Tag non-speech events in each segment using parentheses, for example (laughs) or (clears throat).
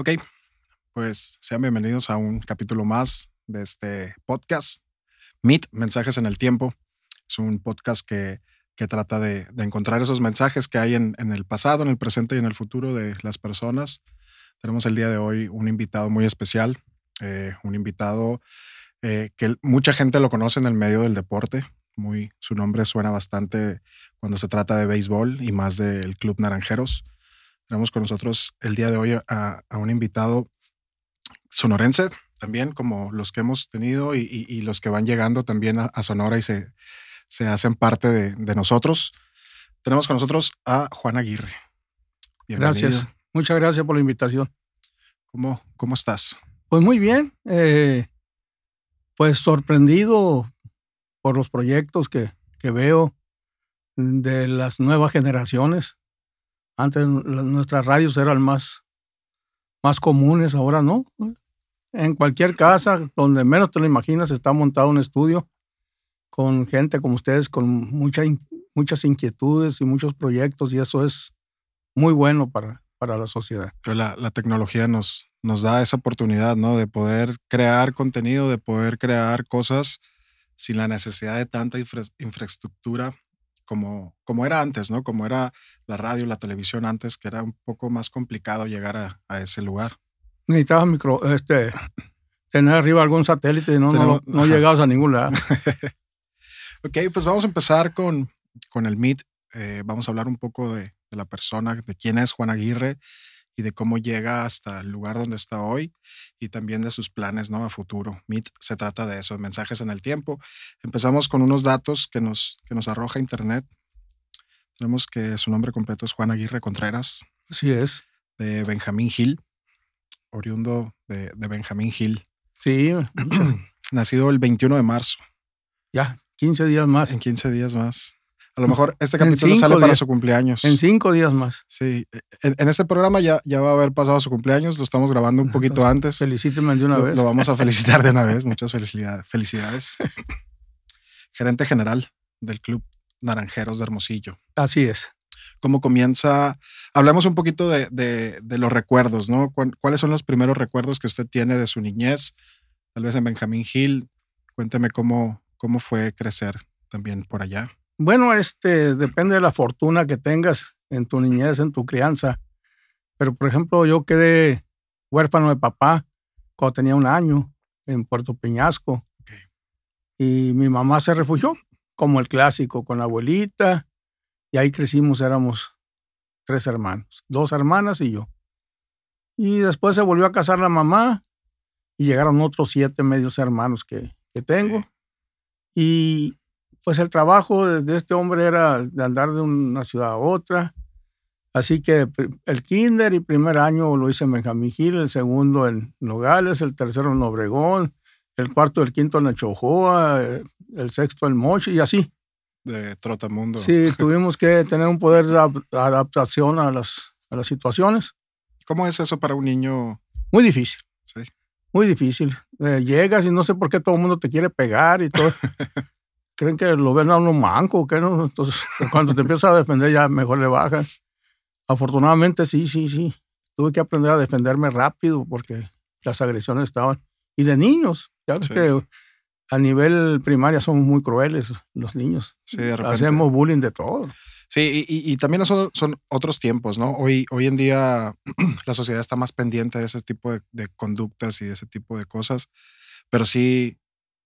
Ok, pues sean bienvenidos a un capítulo más de este podcast, Meet, Mensajes en el Tiempo. Es un podcast que, que trata de, de, encontrar esos mensajes que hay en, en, el pasado, en el presente y en el futuro de las personas. Tenemos el día de hoy un invitado muy especial, eh, un invitado eh, que mucha gente lo conoce en el medio del deporte. Muy, su nombre suena bastante cuando se trata de béisbol y más del Club Naranjeros. Tenemos con nosotros el día de hoy a, a un invitado sonorense, también como los que hemos tenido y, y, y los que van llegando también a, a Sonora y se, se hacen parte de, de, nosotros. Tenemos con nosotros a Juan Aguirre. Bienvenido. Gracias. Muchas gracias por la invitación. ¿Cómo, cómo estás? Pues muy bien. Eh, pues sorprendido por los proyectos que, que veo de las nuevas generaciones. Antes nuestras radios eran más, más comunes, ahora no. En cualquier casa, donde menos te lo imaginas, está montado un estudio con gente como ustedes, con mucha, muchas inquietudes y muchos proyectos, y eso es muy bueno para, para la sociedad. Pero la, la, tecnología nos, nos da esa oportunidad, ¿no? De poder crear contenido, de poder crear cosas sin la necesidad de tanta infra infraestructura como, como era antes, ¿no? Como era la radio, la televisión antes, que era un poco más complicado llegar a, a ese lugar. Necesitabas micro, este, tener arriba algún satélite y no, Tenemos, no, no llegabas a ningún lado. (laughs) ok, pues vamos a empezar con, con el Meet. Eh, vamos a hablar un poco de, de, la persona, de quién es Juan Aguirre y de cómo llega hasta el lugar donde está hoy y también de sus planes ¿no? a futuro. Meet se trata de eso, de mensajes en el tiempo. Empezamos con unos datos que nos, que nos arroja Internet. Tenemos que su nombre completo es Juan Aguirre Contreras. Así es. De Benjamín Gil, oriundo de, de Benjamín Gil. Sí. (clears throat) Nacido el 21 de marzo. Ya, 15 días más. En 15 días más. A lo mejor este capítulo sale para su cumpleaños. En cinco días más. Sí. En, en, este programa ya, ya va a haber pasado su cumpleaños. Lo estamos grabando un poquito (laughs) antes. Felicíteme de una lo, vez. Lo vamos a felicitar de una vez. (laughs) Muchas felicidades. felicidades. Gerente general del Club Naranjeros de Hermosillo. Así es. ¿Cómo comienza? Hablemos un poquito de, de, de los recuerdos, ¿no? ¿Cuáles son los primeros recuerdos que usted tiene de su niñez? Tal vez en Benjamín Hill. Cuénteme cómo, cómo fue crecer también por allá. Bueno, este depende de la fortuna que tengas en tu niñez, en tu crianza. Pero, por ejemplo, yo quedé huérfano de papá cuando tenía un año en Puerto Peñasco. Okay. Y mi mamá se refugió, como el clásico, con la abuelita. Y ahí crecimos, éramos tres hermanos, dos hermanas y yo. Y después se volvió a casar la mamá y llegaron otros siete medios hermanos que, que tengo. Okay. Y pues el trabajo de este hombre era de andar de una ciudad a otra. Así que el kinder y primer año lo hice en Benjamín Gil, el segundo en Nogales, el tercero en Obregón, el cuarto y el quinto en Echojoa, el sexto en Mochi y así. De Trotamundo. Sí, (laughs) tuvimos que tener un poder de adaptación a las, a las situaciones. ¿Cómo es eso para un niño? Muy difícil. Sí. Muy difícil. Eh, llegas y no sé por qué todo el mundo te quiere pegar y todo. (laughs) creen que lo ven a uno manco, ¿qué no? Entonces, (laughs) cuando te empiezas a defender, ya mejor le bajan. Afortunadamente, sí, sí, sí. Tuve que aprender a defenderme rápido porque las agresiones estaban. Y de niños, ya ves sí. que a nivel primaria somos muy crueles los niños. Sí, de repente. Hacemos bullying de todo. Sí, y, y, también son, son, otros tiempos, ¿no? Hoy, hoy en día (clears throat) la sociedad está más pendiente de ese tipo de, de conductas y de ese tipo de cosas, pero sí,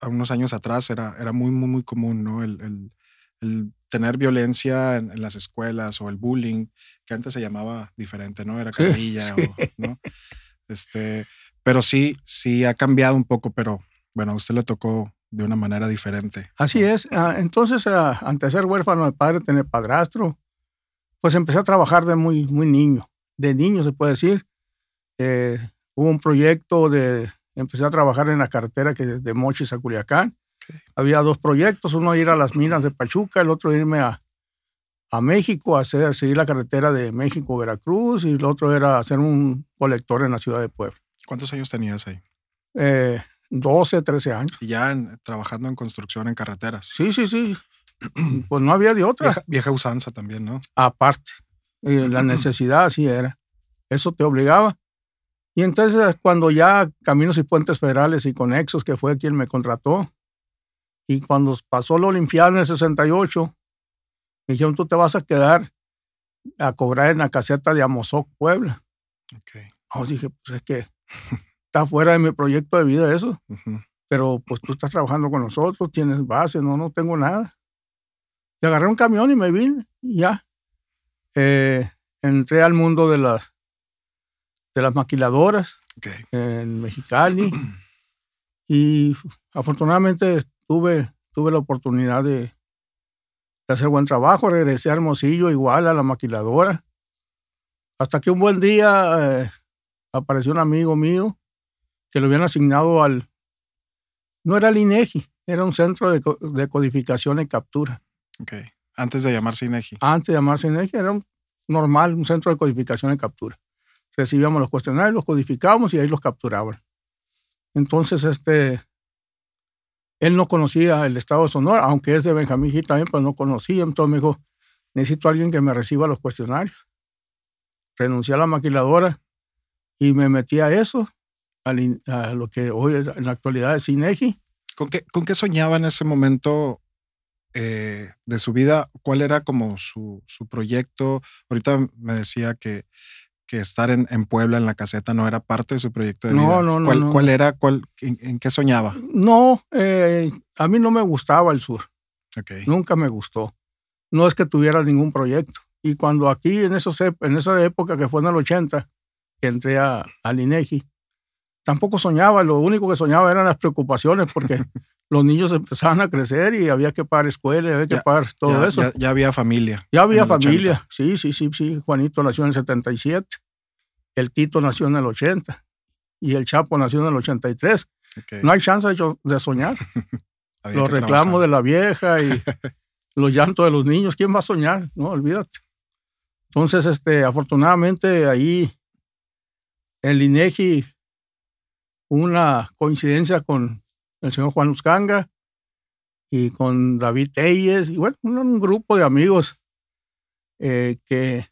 unos años atrás era, era muy, muy, muy común, ¿no? El, el, el tener violencia en, en, las escuelas o el bullying, que antes se llamaba diferente, ¿no? Era carrilla, sí. O, ¿no? Este, pero sí, sí ha cambiado un poco, pero bueno, a usted le tocó de una manera diferente. Así es. Ah, entonces, ah, antes de ser huérfano de padre, tener padrastro, pues empecé a trabajar de muy, muy niño. De niño, se puede decir. Eh, hubo un proyecto de, empecé a trabajar en la carretera que de Mochis a Culiacán. Okay. Había dos proyectos, uno ir a las minas de Pachuca, el otro irme a, a México, a hacer, seguir la carretera de México-Veracruz, y el otro era hacer un colector en la ciudad de Puebla. ¿Cuántos años tenías ahí? Eh, 12, 13 años. Y ya en, trabajando en construcción en carreteras. Sí, sí, sí. (clears throat) pues no había de otra. Vieja, vieja usanza también, ¿no? Aparte. Eh, la (clears throat) necesidad así era. Eso te obligaba. Y entonces cuando ya Caminos y Puentes Federales y Conexos, que fue quien me contrató, y cuando pasó la Olimpiada en el 68, me dijeron, tú te vas a quedar a cobrar en la caseta de Amozoc, Puebla. Okay. Oh, dije, pues es que está fuera de mi proyecto de vida eso. Pero pues tú estás trabajando con nosotros, tienes base, no, no tengo nada. Y agarré un camión y me vine y ya. Eh, entré al mundo de las, de las maquiladoras en Mexicali y afortunadamente tuve, tuve la oportunidad de, de, hacer buen trabajo. Regresé a Hermosillo igual a la maquiladora. Hasta que un buen día eh, apareció un amigo mío que lo habían asignado al... No era el INEGI, era un centro de, de codificación y captura. Okay. Antes de llamarse INEGI. Antes de llamarse INEGI era un normal, un centro de codificación y captura. Recibíamos los cuestionarios, los codificábamos y ahí los capturaban. Entonces, este, él no conocía el estado de Sonora, aunque es de Benjamín Gil también, pero no conocía. Entonces me dijo, necesito a alguien que me reciba los cuestionarios. Renuncié a la maquiladora y me metí a eso, a, lo que hoy en la actualidad es INEGI. ¿Con qué, ¿Con qué soñaba en ese momento eh, de su vida? ¿Cuál era como su, su, proyecto? Ahorita me decía que, que estar en, en, Puebla, en la caseta, no era parte de su proyecto de no, vida. No, no, ¿Cuál, no. ¿Cuál era? Cuál, en, en, qué soñaba? No, eh, a mí no me gustaba el sur. Okay. Nunca me gustó. No es que tuviera ningún proyecto. Y cuando aquí, en, esos, en esa época que fue en el 80, que entré a, al INEGI, tampoco soñaba. Lo único que soñaba eran las preocupaciones porque (laughs) los niños empezaban a crecer y había que pagar escuela, había que ya, pagar todo ya, eso. Ya, ya, había familia. Ya había familia. 80. Sí, sí, sí, sí. Juanito nació en el 77. El Tito nació en el 80. Y el Chapo nació en el 83. Okay. No hay chance de soñar. (laughs) los reclamos trabajar. de la vieja y (laughs) los llantos de los niños. ¿Quién va a soñar? No, olvídate. Entonces, este, afortunadamente, ahí el INEGI, una coincidencia con el señor Juan Uscanga y con David Telles, y bueno, un, un grupo de amigos eh, que,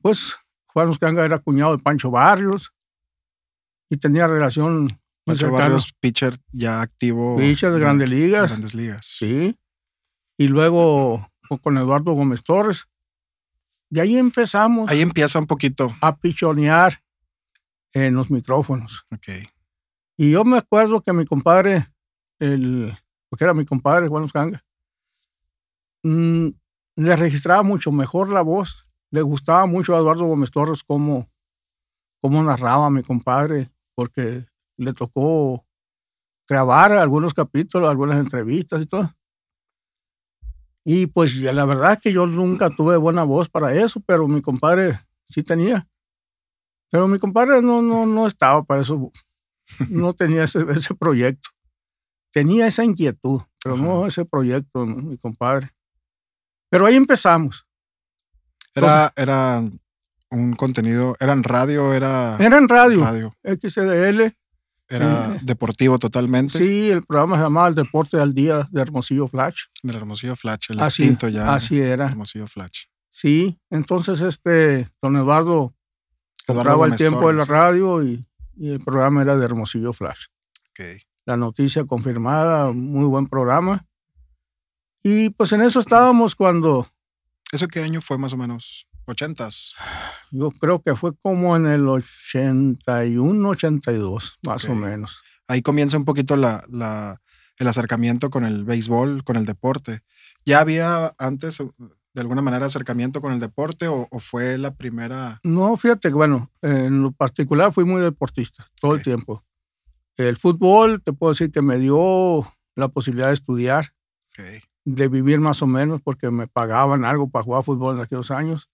pues, Juan Uscanga era cuñado de Pancho Barrios y tenía relación. Pancho Barrios, pitcher ya activo. Pitcher de, de grandes ligas. Grandes ligas. Sí. Y luego con Eduardo Gómez Torres. Y ahí empezamos. Ahí empieza un poquito. A pichonear en los micrófonos. Ok. Y yo me acuerdo que mi compadre, el, porque era mi compadre Juan Uscanga, mmm, le registraba mucho mejor la voz. Le gustaba mucho a Eduardo Gómez Torres cómo, cómo narraba a mi compadre, porque le tocó grabar algunos capítulos, algunas entrevistas y todo. Y pues la verdad es que yo nunca tuve buena voz para eso, pero mi compadre sí tenía. Pero mi compadre no, no, no estaba para eso, no tenía ese, ese proyecto. Tenía esa inquietud, pero Ajá. no ese proyecto, ¿no? mi compadre. Pero ahí empezamos. Era, era un contenido, era en radio, era... Era en radio, radio. XDL. Era eh, deportivo totalmente. Sí, el programa se llamaba El Deporte al Día de Hermosillo Flash. Del Hermosillo Flash, el así, extinto ya. Así era. Hermosillo Flash. Sí, entonces este, don Eduardo, Eduardo compraba el tiempo Torres, de la radio y, y el programa era de Hermosillo Flash. Ok. La noticia confirmada, muy buen programa. Y pues en eso estábamos cuando ¿Eso qué año fue más o menos? ¿80s? yo creo que fue como en el 81, 82, más o menos. Ahí comienza un poquito la, la- el acercamiento con el béisbol, con el deporte. ¿Ya había antes, de alguna manera, acercamiento con el deporte o, o fue la primera? No, fíjate que, bueno, en lo particular fui muy deportista todo Ok. el tiempo. El fútbol, te puedo decir que me dio la posibilidad de estudiar, Ok. de vivir más o menos, porque me pagaban algo para jugar fútbol en aquellos años.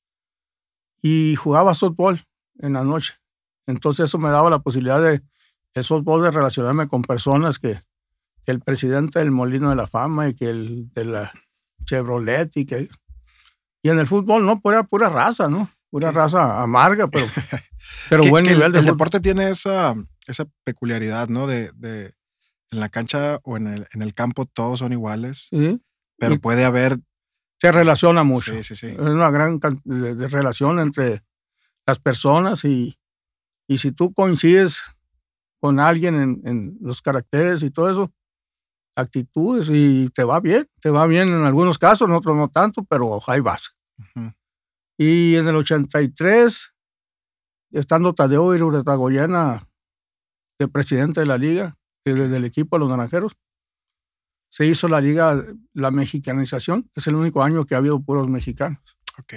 Y jugaba softball en la noche. Entonces eso me daba la posibilidad de, el softball, de relacionarme con personas que, que el presidente del Molino de la Fama y que el de la Chevrolet y que... Y en el fútbol, no, pura, pura raza, ¿no? Pura Sí. raza amarga, pero, (laughs) pero buen que nivel de el, fútbol. deporte tiene esa, esa peculiaridad, ¿no? De, de en la cancha o en el, en el campo todos son iguales, Sí, pero Y- puede haber. se relaciona mucho. Sí, sí, sí. Es una gran de relación entre las personas y, Y si tú coincides con alguien en, en los caracteres y todo eso, actitudes y te va bien, te va bien en algunos casos, en otros no tanto, pero ahí vas. Ujú. Y en el 83, estando Tadeo Iruretagoyena de presidente de la liga, que desde el equipo de los naranjeros, se hizo la liga, la mexicanización. Es el único año que ha habido puros mexicanos. Ok.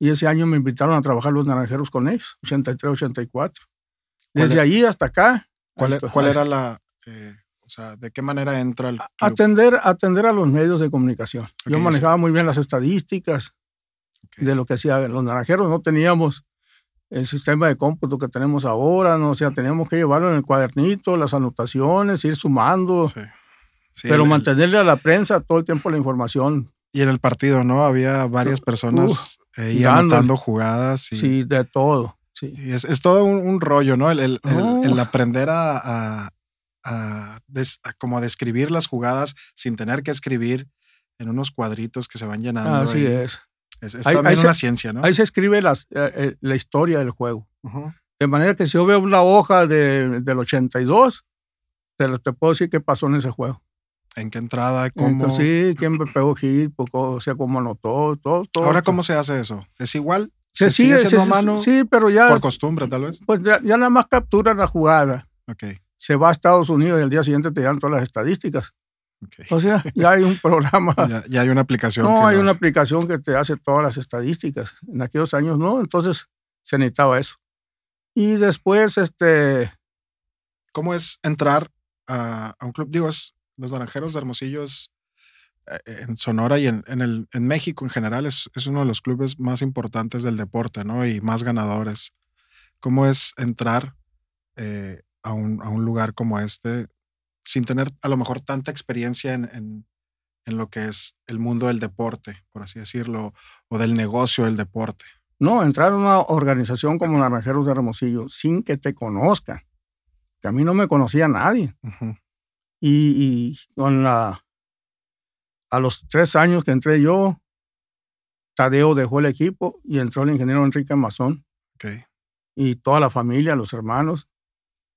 Y ese año me invitaron a trabajar los naranjeros con ellos, 83, 84. ¿Cuál Desde era- allí hasta acá. ¿Cuál, e- hasta- cuál era la, eh, sea, de qué manera entra el club? Atender, atender a los medios de comunicación. Yo Ok, manejaba muy bien las estadísticas Ok. de lo que hacían los naranjeros. No teníamos el sistema de cómputo que tenemos ahora, ¿no? o sea, teníamos que llevarlo en el cuadernito, las anotaciones, ir sumando, Sí. Sí, pero el- mantenerle a la prensa todo el tiempo la información. y en el partido, ¿no? Había varias personas ahí dándole. anotando jugadas y, Sí, de todo. Sí. y es, es todo un, un rollo, ¿no? El, el- el- Oh. el aprender a, a- a des- a como a describir las jugadas sin tener que escribir en unos cuadritos que se van llenando. Así ahí. es. Es, es Ahí- también ahí se- una ciencia, ¿no? Ahí se escribe las, eh, eh, la historia del juego. Ujú. De manera que si yo veo una hoja de- del 82, te, te puedo decir qué pasó en ese juego. ¿En qué entrada? ¿Cómo? Entonces, sí, quién me pegó hit, poco, o sea, cómo anotó, todo, todo. Ahora, ¿cómo se hace eso? ¿Es igual? se, ¿Se, sigue siendo se- mano Sí, pero ya, por costumbre, tal vez? pues ya, ya nada más capturan la jugada. Ok, Se va a Estados Unidos y al día siguiente te dan todas las estadísticas. O sea, ya hay un programa. (laughs) Ya, ya hay una aplicación. no, que hay una aplicación que te hace todas las estadísticas. En aquellos años no, entonces se necesitaba eso. Y después, este, ¿Cómo es entrar a, a un club? Digo, es los Naranjeros de Hermosillo es, eh, en Sonora y en, en, el, en México en general es, es uno de los clubes más importantes del deporte, ¿no? Y más ganadores. ¿Cómo es entrar eh, a, un, a un lugar como este sin tener a lo mejor tanta experiencia en, en, en lo que es el mundo del deporte, por así decirlo, o del negocio del deporte? no, entrar a una organización como Naranjeros de Hermosillo sin que te conozcan. Que a mí no me conocía nadie. Y, y con la, a los tres años que entré yo, Tadeo dejó el equipo y entró el ingeniero Enrique Mazón y toda la familia, los hermanos.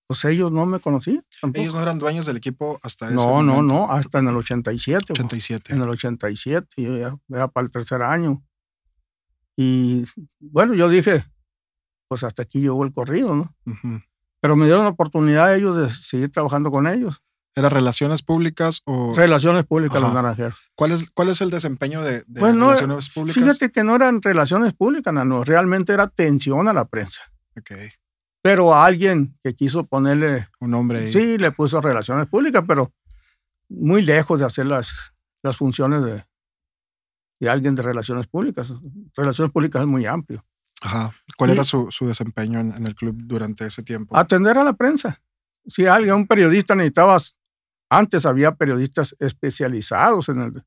Pues ellos no me conocían. tampoco. Ellos no eran dueños del equipo hasta ese no, no, momento. no, hasta en el 87. pues. 87. En el 87, yo ya era para el tercer año. Y bueno, yo dije, pues hasta aquí llegó el corrido, ¿no? Ujú. Pero me dieron la oportunidad ellos de seguir trabajando con ellos. ¿Era relaciones públicas o Relaciones públicas, los Ajá. naranjeros. cuál es, cuál es el desempeño de, de Pues no, relaciones públicas? Fíjate que no eran relaciones públicas, no, realmente era atención a la prensa. Ok, Pero alguien que quiso ponerle, un hombre ahí. sí, le puso relaciones públicas, pero muy lejos de hacer las, las funciones de, de alguien de relaciones públicas. Relaciones públicas es muy amplio. Ajá. ¿Cuál era su, su desempeño en, en el club durante ese tiempo? Atender a la prensa. Si alguien, un periodista necesitabas, antes había periodistas especializados en, el,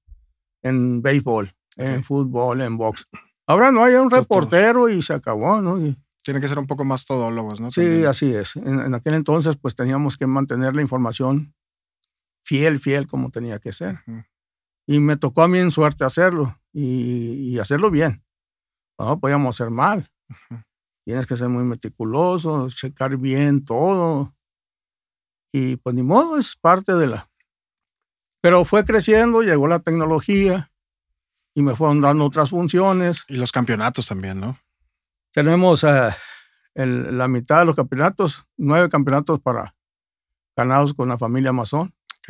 en béisbol, en Ok. fútbol, en box. Ahora no hay un reportero y se acabó, ¿no? Y- Tienen que ser un poco más todólogos, ¿no? Sí, También. así es. En, en aquel entonces, pues teníamos que mantener la información fiel, fiel, como tenía que ser. Ujú. Y me tocó a mí en suerte hacerlo y, y hacerlo bien. No podíamos hacer mal. Ujú. Tienes que ser muy meticuloso, checar bien todo. Y pues ni modo, es parte de la... Pero fue creciendo, llegó la tecnología y me fueron dando otras funciones. Y los campeonatos también, ¿no? Tenemos eh, el- la mitad de los campeonatos, nueve campeonatos para ganados con la familia Amazon. Ok.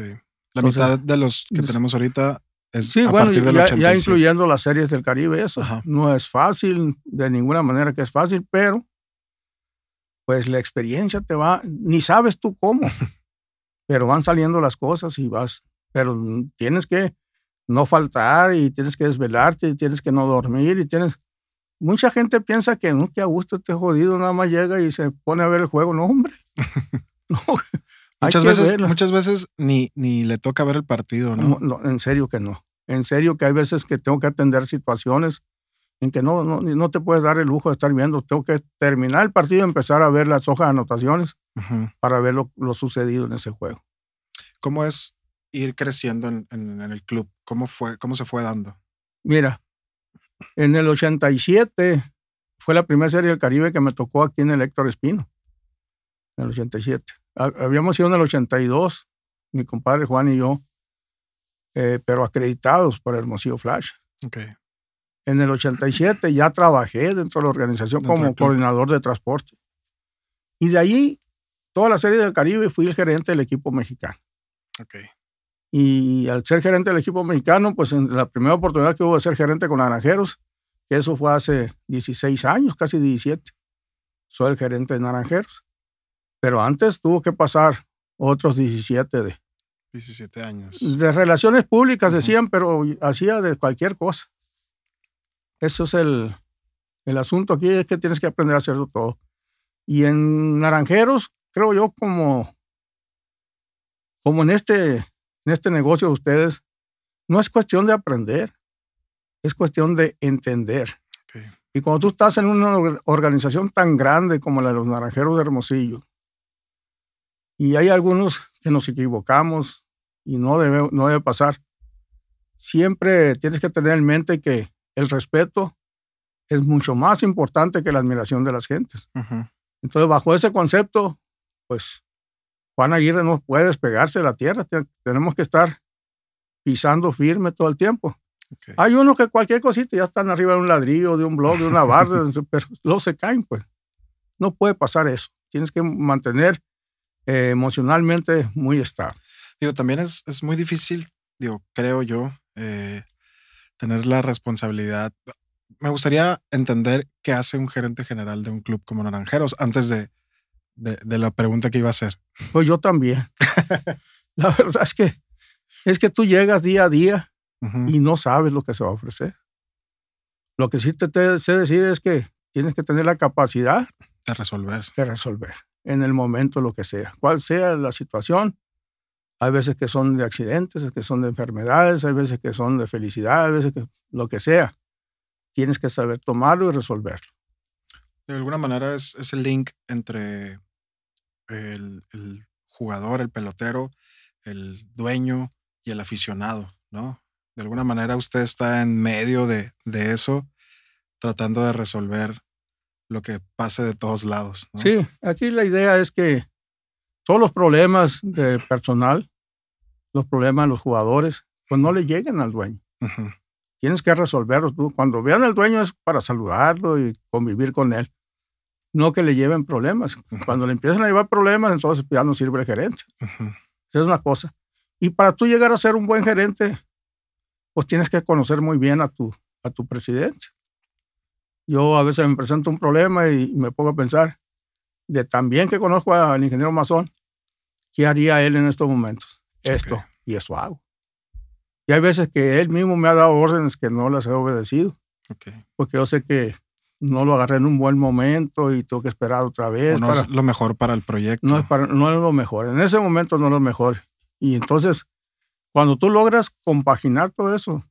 La Entonces, mitad de los que tenemos ahorita es Sí, a bueno, partir del ya, 87. ya incluyendo las series del Caribe, eso. Ajá. No es fácil, de ninguna manera que es fácil, pero pues la experiencia te va, ni sabes tú cómo, (laughs) pero van saliendo las cosas y vas, pero tienes que no faltar y tienes que desvelarte y tienes que no dormir y tienes... Mucha gente piensa que no, que a gusto este jodido nada más llega y se pone a ver el juego. No, hombre. (laughs) No, Muchas veces, verlo. muchas veces ni, ni le toca ver el partido, ¿no? No, no, en serio que no. En serio que hay veces que tengo que atender situaciones en que no, no, no te puedes dar el lujo de estar viendo. Tengo que terminar el partido y empezar a ver las hojas de anotaciones para ver lo, lo sucedido en ese juego. ¿Cómo es ir creciendo en, en- en el club? ¿Cómo, fue, ¿Cómo se fue dando? Mira, en el 87 fue la primera serie del Caribe que me tocó aquí en el Héctor Espino. en el 87. Habíamos ido en el 82, mi compadre Juan y yo, eh, pero acreditados por Hermosillo Flash. Okay. En el 87 ya trabajé dentro de la organización como coordinador de transporte. Y de ahí, toda la serie del Caribe, fui el gerente del equipo mexicano. Okay. Y al ser gerente del equipo mexicano, pues en la primera oportunidad que hubo de ser gerente con Naranjeros, que eso fue hace 16 años, casi 17, soy el gerente de Naranjeros. Pero antes tuvo que pasar otros 17 de... 17 años. De relaciones públicas decían, pero hacía de cualquier cosa. Eso es el, el asunto aquí, es que tienes que aprender a hacerlo todo. Y en Naranjeros, creo yo, como, como en, este, en este negocio de ustedes, no es cuestión de aprender, es cuestión de entender. Y cuando tú estás en una organización tan grande como la de los Naranjeros de Hermosillo, y hay algunos que nos equivocamos y no debe, no debe pasar, siempre tienes que tener en mente que el respeto es mucho más importante que la admiración de las gentes. Entonces, bajo ese concepto, pues Juan Aguirre no puede despegarse de la tierra. Tenemos que estar pisando firme todo el tiempo. Hay unos que cualquier cosita ya están arriba de un ladrillo, de un blog, de una barra, (laughs) pero luego se caen, pues. No puede pasar eso. Tienes que mantener eh, emocionalmente muy estable. Digo, también es, es muy difícil, digo, creo yo, eh, tener la responsabilidad. Me gustaría entender qué hace un gerente general de un club como Naranjeros antes de, de, la pregunta que iba a hacer. Pues yo también. (laughs) la verdad es que es que tú llegas día a día y no sabes lo que se va a ofrecer. Lo que sí te, se decide es que tienes que tener la capacidad de resolver. De resolver en el momento lo que sea. Cual sea la situación, hay veces que son de accidentes, hay veces que son de enfermedades, hay veces que son de felicidad, hay veces que lo que sea. Tienes que saber tomarlo y resolverlo. De alguna manera es, es el link entre el, el, jugador, el pelotero, el dueño y el aficionado, ¿no? De alguna manera usted está en medio de, de eso, tratando de resolver lo que pase de todos lados. ¿no? Sí, aquí la idea es que todos los problemas de personal, los problemas de los jugadores, pues no le lleguen al dueño. Tienes que resolverlos tú. Cuando vean al dueño es para saludarlo y convivir con él. No que le lleven problemas. Cuando le empiezan a llevar problemas, entonces ya no sirve el gerente. Esa es una cosa. Y para tú llegar a ser un buen gerente, pues tienes que conocer muy bien a tu, a tu presidente. Yo a veces me presento un problema y me pongo a pensar, de tan bien que conozco al ingeniero Mazón, ¿qué haría él en estos momentos? Esto, y eso hago. Y hay veces que él mismo me ha dado órdenes que no las he obedecido. Porque yo sé que no lo agarré en un buen momento y tengo que esperar otra vez. no es lo mejor para el proyecto. No es, para, no es lo mejor. En ese momento no es lo mejor. Y entonces, cuando tú logras compaginar todo eso,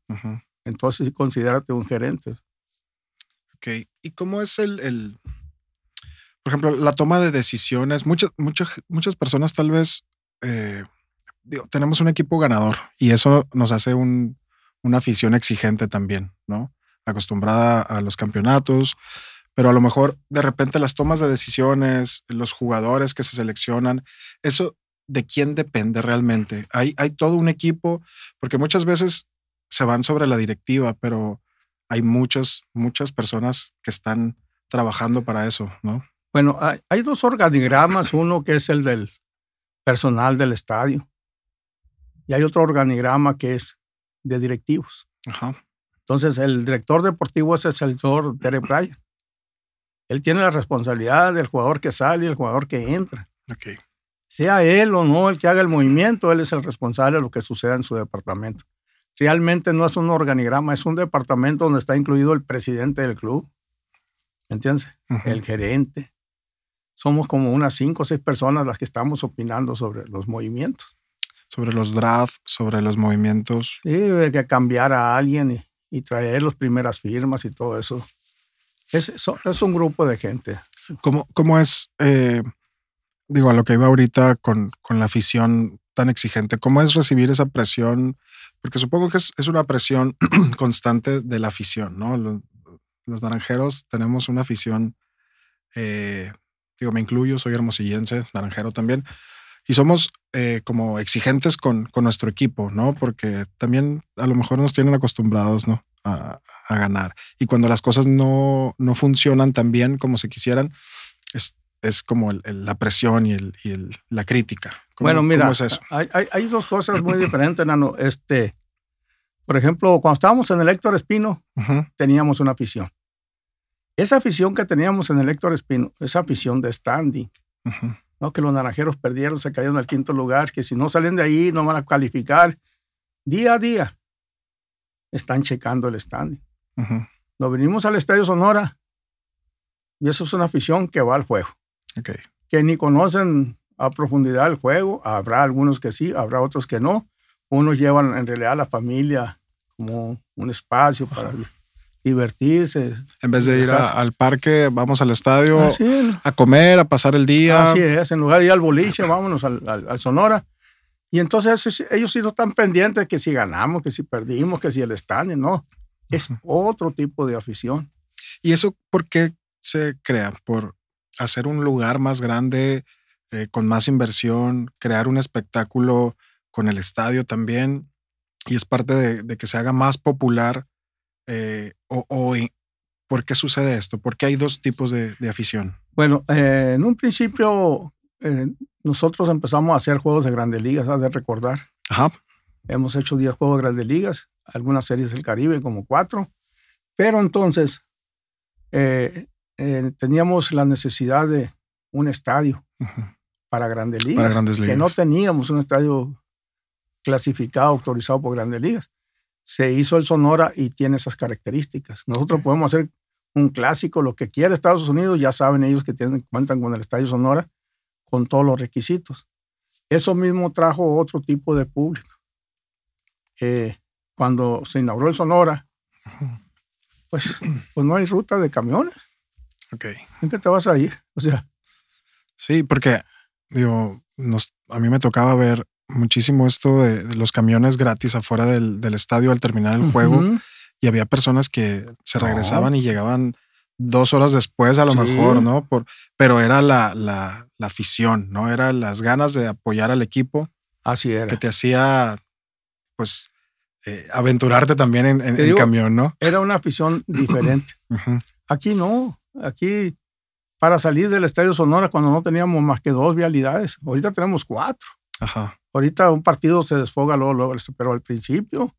entonces considérate un gerente. Ok. ¿Y cómo es el, el, por ejemplo, la toma de decisiones? Muchas, muchas, muchas personas tal vez, eh, digo, tenemos un equipo ganador y eso nos hace un, una afición exigente también, ¿no? Acostumbrada a los campeonatos, pero a lo mejor de repente las tomas de decisiones, los jugadores que se seleccionan, eso de quién depende realmente. Hay, hay todo un equipo, porque muchas veces se van sobre la directiva, pero hay muchas, muchas personas que están trabajando para eso, ¿no? Bueno, hay, dos organigramas, uno que es el del personal del estadio y hay otro organigrama que es de directivos. Ajá. Entonces, el director deportivo es el señor Tere Playa. Él tiene la responsabilidad del jugador que sale y el jugador que entra. Okay. Sea él o no el que haga el movimiento, él es el responsable de lo que suceda en su departamento realmente no es un organigrama, es un departamento donde está incluido el presidente del club, ¿me entiendes? El gerente. Somos como unas cinco o seis personas las que estamos opinando sobre los movimientos. Sobre los drafts, sobre los movimientos. Sí, hay que cambiar a alguien y, traer las primeras firmas y todo eso. Es, es un grupo de gente. ¿Cómo, cómo es, eh, digo, a lo que iba ahorita con, con la afición tan exigente, cómo es recibir esa presión porque supongo que es, una presión (clears throat) constante de la afición, ¿no? Los, naranjeros tenemos una afición eh, digo, me incluyo, soy hermosillense, naranjero también, y somos eh, como exigentes con, con, nuestro equipo, ¿no? Porque también a lo mejor nos tienen acostumbrados, ¿no? A, a ganar. Y cuando las cosas no, no funcionan tan bien como se quisieran, es, es como el, el, la presión y, el, y la crítica. ¿Cómo, bueno, mira, ¿cómo es eso? Hay, hay, hay, dos cosas muy diferentes, Nano. Este, por ejemplo, cuando estábamos en el Héctor Espino, uh -huh. teníamos una afición. Esa afición que teníamos en el Héctor Espino, esa afición de standing, uh -huh. ¿No? que los naranjeros perdieron, se cayeron al quinto lugar, que si no salen de ahí no van a calificar. Día a día están checando el standing. Uh -huh. Nos venimos al Estadio Sonora y eso es una afición que va al juego. Okay. Que ni conocen a profundidad el juego, habrá algunos que sí, habrá otros que no. Unos llevan en realidad a la familia como un espacio para uh -huh. Divertirse. En vez de ir a, al parque, vamos al estadio Así a comer, a pasar el día. Así es, en lugar de ir al boliche, vámonos al, al, al Sonora. Y entonces ellos sí no están pendientes que si ganamos, que si perdimos, que si el stand, no. Es otro tipo de afición. ¿Y eso por qué se crea? ¿Por hacer un lugar más grande, eh, con más inversión, crear un espectáculo con el estadio también? Y es parte de, de que se haga más popular. Eh, o, o, ¿Por qué sucede esto? ¿Por qué hay dos tipos de, de afición? Bueno, eh, en un principio eh, nosotros empezamos a hacer juegos de grandes ligas, has de recordar. Ajá. Hemos hecho 10 juegos de grandes ligas, algunas series del Caribe, como cuatro. Pero entonces teníamos la necesidad de un estadio para, grandes ligas, para grandes ligas. Que no teníamos un estadio clasificado, autorizado por grandes ligas. Se hizo el Sonora y tiene esas características. Nosotros podemos hacer un clásico, lo que quiera Estados Unidos, ya saben ellos que tienen, cuentan con el estadio Sonora con todos los requisitos. Eso mismo trajo otro tipo de público. Eh, cuando se inauguró el Sonora, pues, pues no hay ruta de camiones. Okay. ¿En qué te vas a ir? O sea. Sí, porque digo, nos, a mí me tocaba ver muchísimo esto de, de los camiones gratis afuera del, del, estadio al terminar el uh -huh. juego y había personas que se regresaban no. y llegaban dos horas después a lo sí. mejor, ¿no? Por, pero era la, la, la, afición, ¿no? Era las ganas de apoyar al equipo. Así era. Que te hacía, pues, eh, aventurarte también en, en el camión, ¿no? Era una afición (clears throat) diferente. uh -huh. Aquí no. Aquí, para salir del Estadio Sonora, cuando no teníamos más que dos vialidades, ahorita tenemos cuatro. Ajá. Ahorita un partido se desfoga luego, luego, pero al principio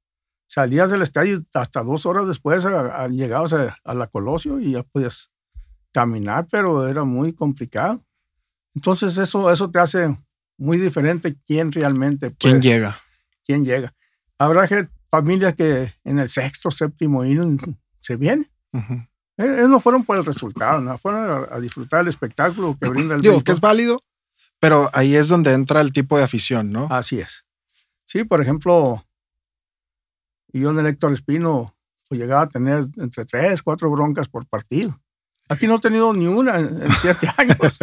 salías del estadio hasta dos horas después a, a, llegabas a, a, la Colosio y ya podías caminar, pero era muy complicado. Entonces eso, eso te hace muy diferente quién realmente... Puede, ¿Quién llega? ¿Quién llega? Habrá que, familias que en el sexto, séptimo inning se vienen. Uh -huh. Ellos no fueron por el resultado, no fueron a, a disfrutar el espectáculo que brinda el Digo, béisbol. que es válido, pero ahí es donde entra el tipo de afición, ¿no? Así es. Sí, por ejemplo, yo en el Héctor Espino pues, llegaba a tener entre tres, cuatro broncas por partido. Aquí no he tenido ni una en, en siete (laughs) años.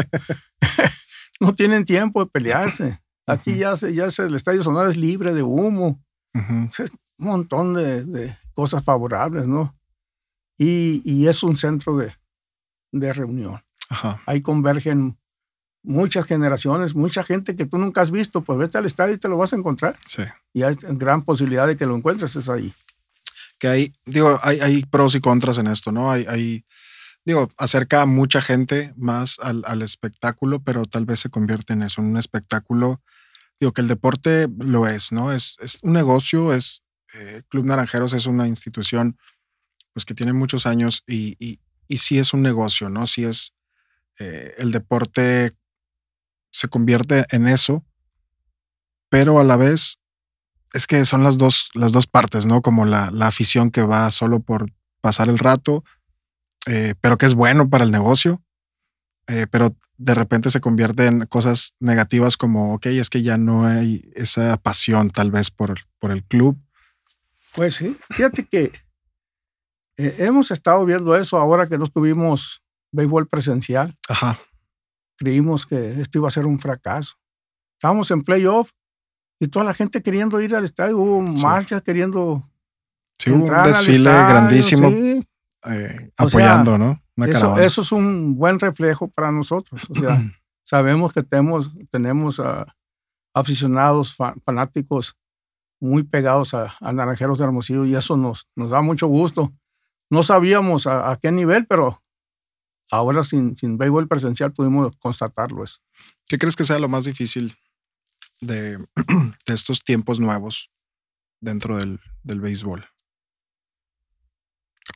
(laughs) no tienen tiempo de pelearse. Aquí uh -huh. ya, se, ya se, el estadio Sonora es libre de humo. Uh -huh. o sea, un montón de, de, cosas favorables, ¿no? Y, y es un centro de, de reunión. Uh -huh. Ahí convergen muchas generaciones, mucha gente que tú nunca has visto, pues vete al estadio y te lo vas a encontrar. Sí. Y hay gran posibilidad de que lo encuentres es ahí. Que hay, digo, hay, hay pros y contras en esto, ¿no? Hay, hay digo, acerca a mucha gente más al, al, espectáculo, pero tal vez se convierte en eso, en un espectáculo. Digo, que el deporte lo es, ¿no? Es, es un negocio, es eh, Club Naranjeros es una institución pues que tiene muchos años y, y, y sí es un negocio, ¿no? Sí es eh, el deporte se convierte en eso, pero a la vez es que son las dos, las dos partes, ¿no? Como la, la afición que va solo por pasar el rato, eh, pero que es bueno para el negocio, eh, pero de repente se convierte en cosas negativas como, ok, es que ya no hay esa pasión tal vez por, por el club. Pues sí, fíjate que eh, hemos estado viendo eso ahora que no tuvimos béisbol presencial. Ajá creímos que esto iba a ser un fracaso. Estábamos en playoff y toda la gente queriendo ir al estadio, hubo sí. marchas queriendo. Sí, hubo un desfile grandísimo sí. eh, apoyando, o sea, ¿no? eso, eso, es un buen reflejo para nosotros. O sea, (clears throat) sabemos que tenemos, tenemos aficionados, fanáticos muy pegados a, Naranjeros de Hermosillo y eso nos, nos da mucho gusto. No sabíamos a, qué nivel, pero ahora sin, sin béisbol presencial pudimos constatarlo eso. ¿Qué crees que sea lo más difícil de, (clears throat) de estos tiempos nuevos dentro del, del béisbol?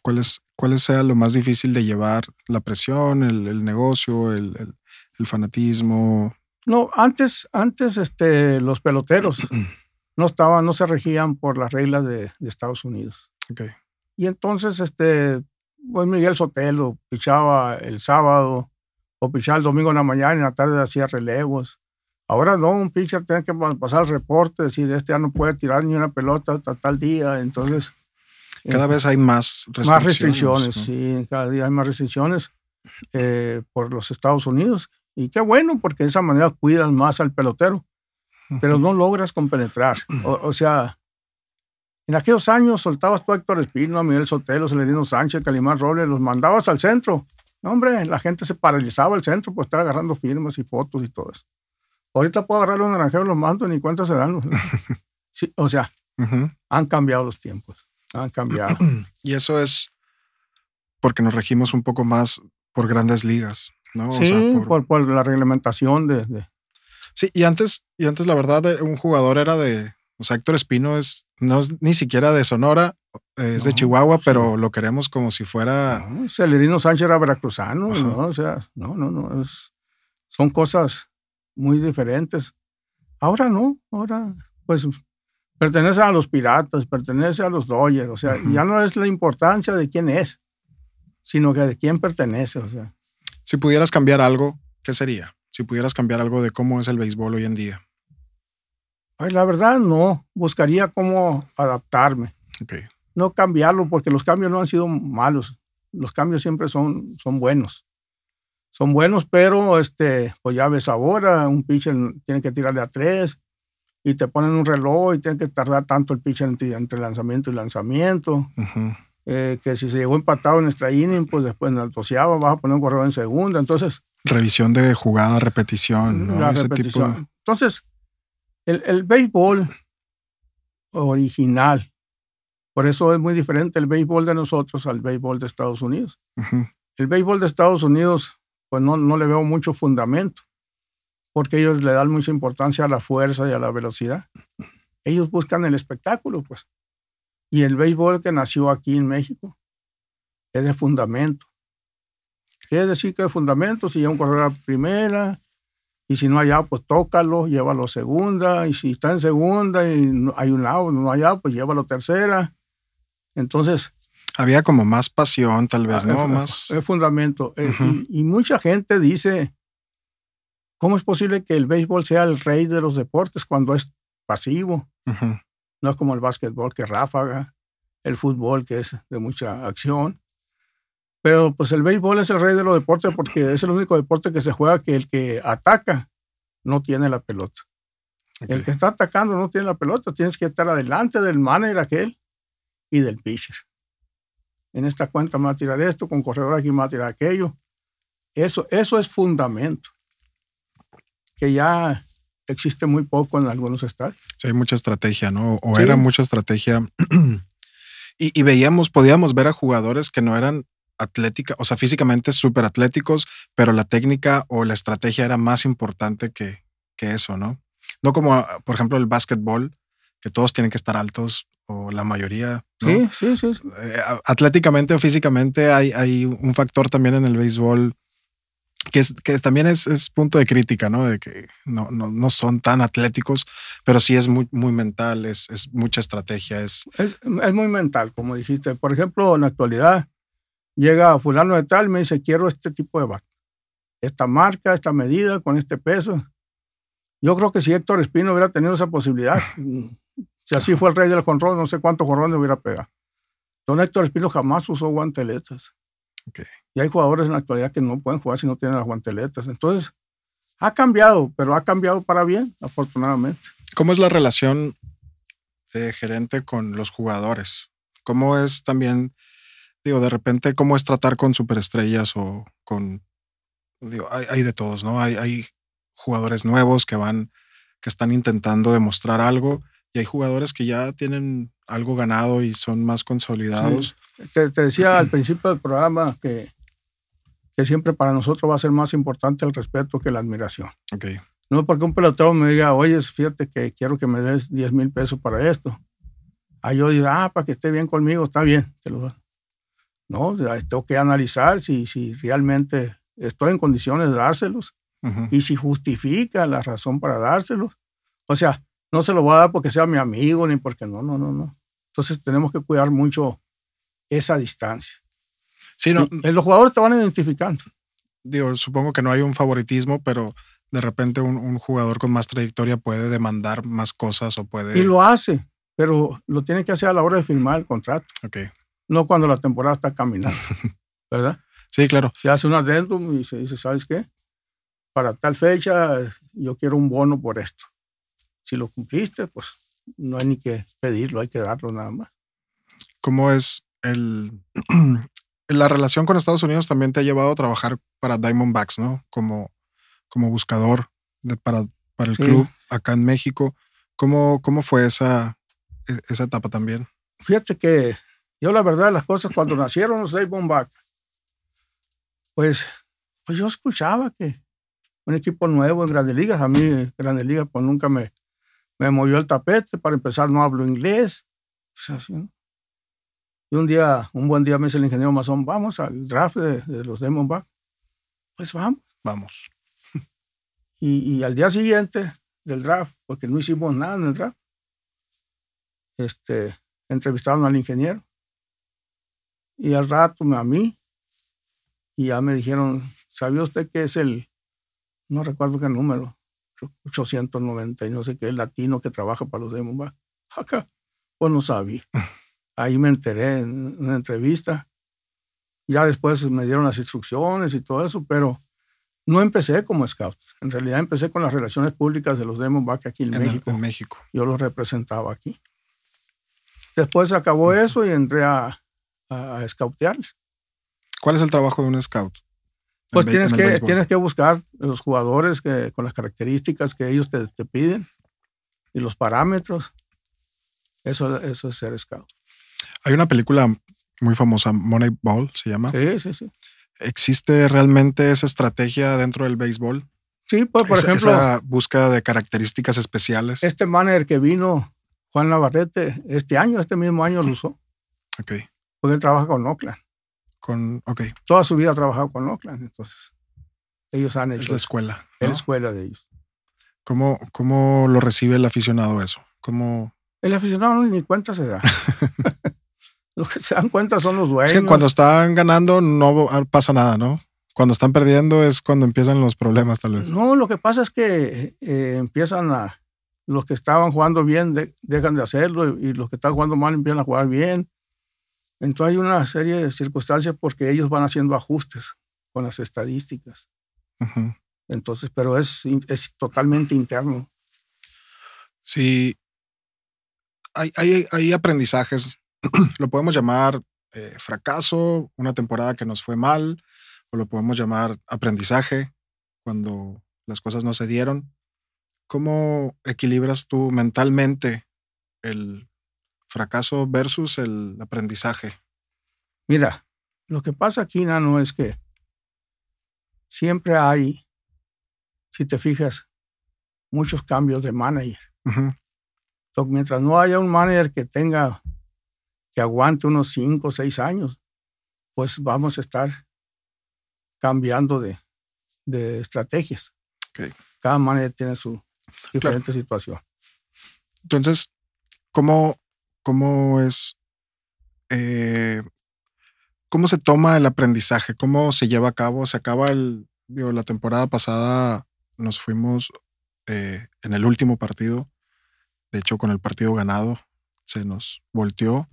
¿Cuál es, ¿Cuál sea lo más difícil de llevar? ¿La presión, el, el negocio, el, el, el, fanatismo? No, antes, antes este, los peloteros (clears throat) no estaban, no se regían por las reglas de, de Estados Unidos. Okay. Y entonces, este, pues Miguel Sotelo pichaba el sábado o pichaba el domingo en la mañana y en la tarde hacía relevos. Ahora no, un pitcher tiene que pasar el reporte, decir, este ya no puede tirar ni una pelota hasta tal día. Entonces. Cada vez hay más restricciones. Más restricciones, sí, cada día hay más restricciones eh, por los Estados Unidos. Y qué bueno, porque de esa manera cuidan más al pelotero, pero no logras compenetrar. O, sea, en aquellos años soltabas tú a Héctor Espino, a Miguel Sotelo, Celerino Sánchez, Calimán Robles, los mandabas al centro. hombre, la gente se paralizaba al centro por estar agarrando firmas y fotos y todo eso. Ahorita puedo agarrar los naranjeros, los mando, ni cuenta se dan. (laughs) Sí, o sea, han cambiado los tiempos. Han cambiado. (clears throat) Y eso es porque nos regimos un poco más por grandes ligas, ¿no? Sí, por... la reglamentación de, Sí, y antes, y antes la verdad, eh, un jugador era de. O sea, Héctor Espino es, no es ni siquiera de Sonora, es de Chihuahua, pero lo queremos como si fuera. No, Celerino Sánchez era veracruzano, ¿no? O sea, no, no, no. Es, son cosas muy diferentes. Ahora no, ahora pues pertenece a los piratas, pertenece a los Dodgers, o sea, ya no es la importancia de quién es, sino que de quién pertenece, o sea. Si pudieras cambiar algo, ¿qué sería? Si pudieras cambiar algo de cómo es el béisbol hoy en día. Ay, la verdad no, buscaría cómo adaptarme. Okay. No cambiarlo porque los cambios no han sido malos, los cambios siempre son, son buenos son buenos, pero este, pues ya ves ahora, un pitcher tiene que tirarle a tres y te ponen un reloj y tiene que tardar tanto el pitcher entre, lanzamiento y lanzamiento. Eh, que si se llegó empatado en extra inning, pues después en el vas a poner un correo en segunda. Entonces. Revisión de jugada, repetición. ¿no? La repetición. Entonces, el, el béisbol original, por eso es muy diferente el béisbol de nosotros al béisbol de Estados Unidos. El béisbol de Estados Unidos pues no, no le veo mucho fundamento, porque ellos le dan mucha importancia a la fuerza y a la velocidad. Ellos buscan el espectáculo, pues. Y el béisbol que nació aquí en México es de fundamento. Quiere decir que de fundamento, si hay un corredor a primera, y si no hay allá, pues tócalo, llévalo a segunda, y si está en segunda y hay un lado, no hay allá, pues llévalo a tercera. Entonces, había como más pasión, tal vez, ¿no? Es, más. Es fundamento. Eh, y, mucha gente dice, ¿cómo es posible que el béisbol sea el rey de los deportes cuando es pasivo? No es como el básquetbol que ráfaga, el fútbol que es de mucha acción. Pero pues el béisbol es el rey de los deportes porque es el único deporte que se juega que el que ataca no tiene la pelota. El que está atacando no tiene la pelota, tienes que estar adelante del manager aquel y del pitcher en esta cuenta me va a tirar esto, con corredor aquí me va a tirar aquello. Eso, eso es fundamento, que ya existe muy poco en algunos estados. Sí, hay mucha estrategia, ¿no? O era mucha estrategia. (clears throat) y, veíamos, podíamos ver a jugadores que no eran atlética, o sea, físicamente súper atléticos, pero la técnica o la estrategia era más importante que, que eso, ¿no? No como, por ejemplo, el básquetbol, que todos tienen que estar altos, o la mayoría. Sí, sí, sí. Eh, atléticamente o físicamente hay, hay un factor también en el béisbol que, es, que también es, es, punto de crítica, ¿no? De que no, no, no, son tan atléticos, pero sí es muy, muy mental, es, es mucha estrategia. Es... es... Es, muy mental, como dijiste. Por ejemplo, en la actualidad llega fulano de tal, me dice, quiero este tipo de bat, esta marca, esta medida, con este peso. Yo creo que si Héctor Espino hubiera tenido esa posibilidad, (laughs) Si así fue el rey del jonrón, no sé cuántos jonrones hubiera pegado. Don Héctor Espino jamás usó guanteletas. Y hay jugadores en la actualidad que no pueden jugar si no tienen las guanteletas. Entonces, ha cambiado, pero ha cambiado para bien, afortunadamente. ¿Cómo es la relación de gerente con los jugadores? ¿Cómo es también digo, de repente, ¿cómo es tratar con superestrellas o con, digo, hay, hay de todos, ¿no? Hay, hay jugadores nuevos que van, que están intentando demostrar algo y hay jugadores que ya tienen algo ganado y son más consolidados. Te, te decía al (clears throat) principio del programa que, que siempre para nosotros va a ser más importante el respeto que la admiración. Ok. No porque un pelotero me diga, oye, fíjate que quiero que me des 10 mil pesos para esto. Ahí yo digo, ah, para que esté bien conmigo, está bien. Te lo. No, tengo que analizar si, si realmente estoy en condiciones de dárselos Ujú. y si justifica la razón para dárselos. O sea, no se lo voy a dar porque sea mi amigo ni porque no, no, no, no. Entonces tenemos que cuidar mucho esa distancia. Sí, no, Y, eh, los jugadores te van identificando. digo, supongo que no hay un favoritismo, pero de repente un, un jugador con más trayectoria puede demandar más cosas o puede. Y lo hace, pero lo tiene que hacer a la hora de firmar el contrato, Ok. No cuando la temporada está caminando. (laughs) ¿Verdad? Sí, claro. Se hace un adendum y se dice, ¿sabes qué? Para tal fecha yo quiero un bono por esto. Si lo cumpliste, pues no hay ni que pedirlo, hay que darlo nada más. ¿Cómo es el. (clears throat) la relación con Estados Unidos también te ha llevado a trabajar para Diamondbacks, ¿no? Como, como buscador de- para, para el Sí. club acá en México. ¿Cómo, cómo fue esa, e- esa etapa también? Fíjate que yo la verdad las cosas cuando nacieron los Diamondbacks, pues, pues yo escuchaba que un equipo nuevo en Grandes Ligas, a mí Grandes Ligas pues nunca me, me movió el tapete, para empezar no hablo inglés, así, ¿no? Y un día, un buen día me dice el ingeniero Mazón, vamos al draft de, de los Diamondbacks. Pues vamos. Vamos. (laughs) Y, y al día siguiente del draft, porque no hicimos nada en el draft, este, entrevistaron al ingeniero. Y al rato me- a mí, y ya me dijeron, ¿sabía usted que es el, no recuerdo qué número, 890 y no sé qué, el latino que trabaja para los Diamondbacks? Acá, pues no sabía. (laughs) Ahí me enteré en una entrevista. Ya después me dieron las instrucciones y todo eso, pero no empecé como scout. En realidad empecé con las relaciones públicas de los Diamondbacks aquí en, En, el- México. en México. Yo los representaba aquí. Después se acabó eso y entré a, a, a scoutearles. ¿Cuál es el trabajo de un scout? Pues tienes en que, tienes que buscar los jugadores que, con las características que ellos te, te piden y los parámetros. Eso, eso es ser scout. Hay una película muy famosa, Moneyball se llama. Sí, sí, sí. ¿Existe realmente esa estrategia dentro del béisbol? Sí, pues por ejemplo, esa búsqueda de características especiales. este manager que vino, Juan Navarrete, este año, este mismo año lo usó, Ok. Porque él trabaja con Oakland. Con, ok. Toda su vida ha trabajado con Oakland, entonces ellos han Es hecho la eso. escuela. Es la escuela de ellos. ¿Cómo, ¿Cómo lo recibe el aficionado eso? ¿Cómo? El aficionado ni cuenta se da. (laughs) (laughs) Los que se dan cuenta son los dueños. Es que cuando están ganando no pasa nada, ¿no? Cuando están perdiendo es cuando empiezan los problemas, tal vez. No, lo que pasa es que eh, empiezan a. Los que estaban jugando bien de- dejan de hacerlo y, y los que están jugando mal empiezan a jugar bien. Entonces hay una serie de circunstancias porque ellos van haciendo ajustes con las estadísticas. Entonces, pero es, es totalmente interno. Sí. Hay, hay, hay aprendizajes, (clears throat) lo podemos llamar eh, fracaso, una temporada que nos fue mal, o lo podemos llamar aprendizaje cuando las cosas no se dieron. ¿Cómo equilibras tú mentalmente el fracaso versus el aprendizaje? Mira, lo que pasa aquí, Nano, es que siempre hay, si te fijas, muchos cambios de manager. Ujú. Entonces, mientras no haya un manager que tenga, que aguante unos 5 o 6 años, pues vamos a estar cambiando de, de estrategias. Cada manager tiene su diferente situación. Entonces, ¿cómo, cómo es, eh, cómo se toma el aprendizaje? ¿Cómo se lleva a cabo? Se acaba el, digo, la temporada pasada nos fuimos eh, en el último partido, de hecho con el partido ganado, se nos volteó.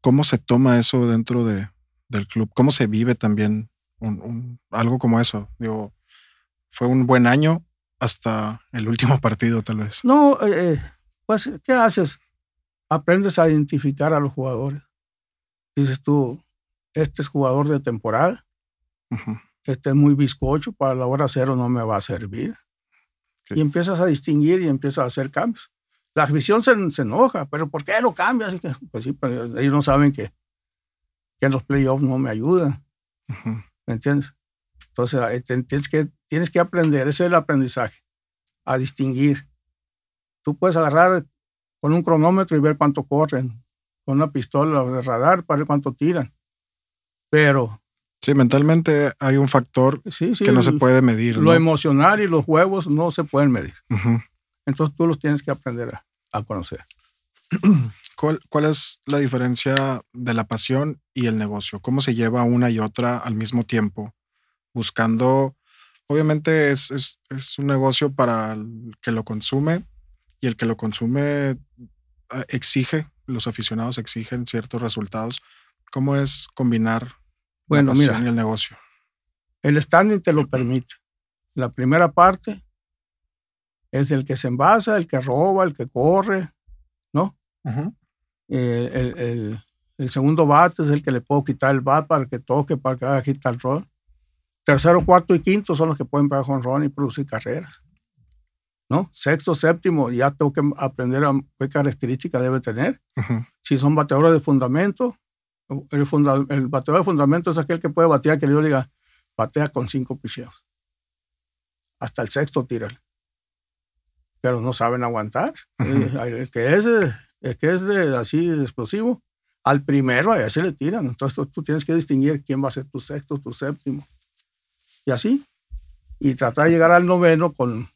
¿Cómo se toma eso dentro de, del club? ¿Cómo se vive también un- algo como eso? Digo, fue un buen año hasta el último partido, tal vez. No, eh, eh, pues, ¿qué haces? Aprendes a identificar a los jugadores. Dices tú, este es jugador de temporada, este es muy bizcocho, para la hora cero no me va a servir. Y empiezas a distinguir y empiezas a hacer cambios. La afición se, se enoja, pero ¿por qué lo cambias? Pues sí, pues ellos no saben que, que en los playoffs no me ayudan. ¿Me entiendes? Entonces tienes que, tienes que aprender, ese es el aprendizaje, a distinguir. Tú puedes agarrar con un cronómetro y ver cuánto corren, con una pistola de radar para ver cuánto tiran. Pero... Sí, mentalmente hay un factor que no se puede medir. Lo emocional y los juegos no se pueden medir. Entonces tú los tienes que aprender a, conocer. (clears throat) ¿Cuál, ¿Cuál, es la diferencia de la pasión y el negocio? ¿Cómo se lleva una y otra al mismo tiempo? Buscando, obviamente es, es, es un negocio para el que lo consume y el que lo consume ah, exige los aficionados exigen ciertos resultados. ¿Cómo es combinar bueno, la pasión y el negocio? El standing te lo permite. La primera parte es el que se envasa, el que roba, el que corre, ¿no? el, segundo bate es el que le puedo quitar el bat para que toque, para que haga quitar el rol. Tercero, cuarto y quinto son los que pueden pegar con ron y producir carreras. ¿No? Sexto, séptimo, ya tengo que aprender a qué características debe tener. Si son bateadores de fundamento, el, el, bateador de fundamento es aquel que puede batear, que yo diga, batea con cinco picheos. Hasta el sexto tírale. Pero no saben aguantar. Eh, el, que es, el que es de, así explosivo, al primero a ese le tiran. Entonces tú, tú, tienes que distinguir quién va a ser tu sexto, tu séptimo. Y así. Y tratar de llegar al noveno con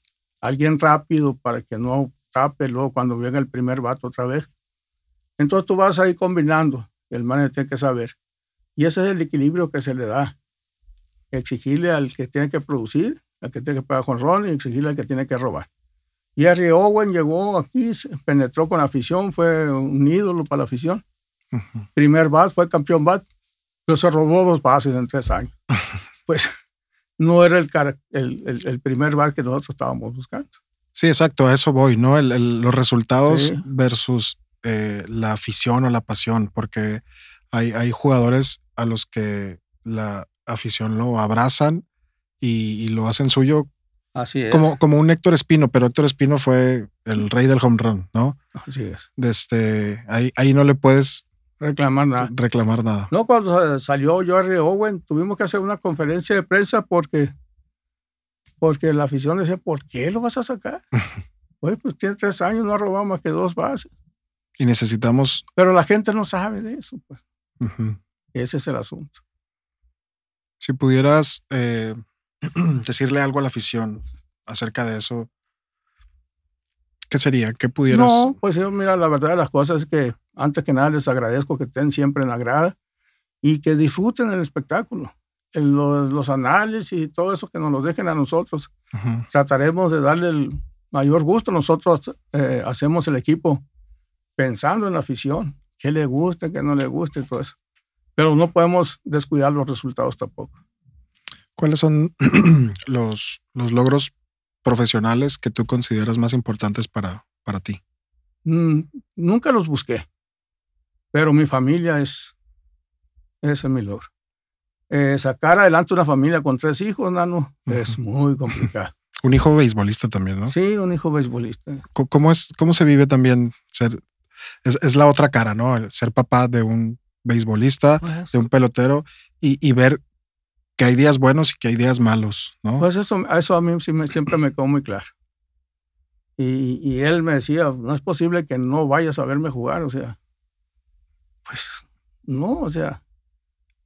alguien rápido para que no tape luego cuando venga el primer vato otra vez. Entonces tú vas ahí combinando, el manager tiene que saber. Y ese es el equilibrio que se le da. Exigirle al que tiene que producir, al que tiene que pagar con ron y exigirle al que tiene que robar. Jerry Owen llegó aquí, penetró con la afición, fue un ídolo para la afición. Primer bat, fue campeón bat, pero se robó dos bases en tres años. (laughs) pues no era el, el, el, primer bar que nosotros estábamos buscando. Sí, exacto, a eso voy, ¿no? los resultados versus eh, la afición o la pasión, porque hay, hay jugadores a los que la afición lo abrazan y, lo hacen suyo. Así es. Como, como un Héctor Espino, pero Héctor Espino fue el rey del home run, ¿no? Así es. Desde, este, ahí, ahí no le puedes reclamar nada. Reclamar nada. No, cuando salió Jerry Owen, tuvimos que hacer una conferencia de prensa porque, porque la afición decía, ¿por qué lo vas a sacar? (laughs) Oye, pues tiene tres años, no ha robado más que dos bases. Y necesitamos... Pero la gente no sabe de eso, pues. Ese es el asunto. Si pudieras eh, (clears throat) decirle algo a la afición acerca de eso, ¿qué sería? ¿Qué pudieras...? No, pues yo, mira, la verdad de las cosas es que antes que nada les agradezco que estén siempre en la grada y que disfruten el espectáculo. los, análisis y todo eso que nos lo dejen a nosotros. Trataremos de darle el mayor gusto. Nosotros eh, hacemos el equipo pensando en la afición, qué le guste, qué no le guste, todo eso. Pero no podemos descuidar los resultados tampoco. ¿Cuáles son (clears throat) los, los logros profesionales que tú consideras más importantes para, para ti? Mm, nunca los busqué. Pero mi familia es, ese es mi logro. Eh, sacar adelante una familia con tres hijos, nano, es muy complicado. (laughs) un hijo beisbolista también, ¿no? Sí, un hijo beisbolista. ¿Cómo, es, cómo se vive también ser, es, la otra cara, ¿no? Ser papá de un beisbolista, pues de un pelotero y, ver que hay días buenos y que hay días malos, ¿no? Pues eso, eso a mí siempre me quedó muy claro. Y, y, él me decía, no es posible que no vayas a verme jugar, o sea, pues no, o sea,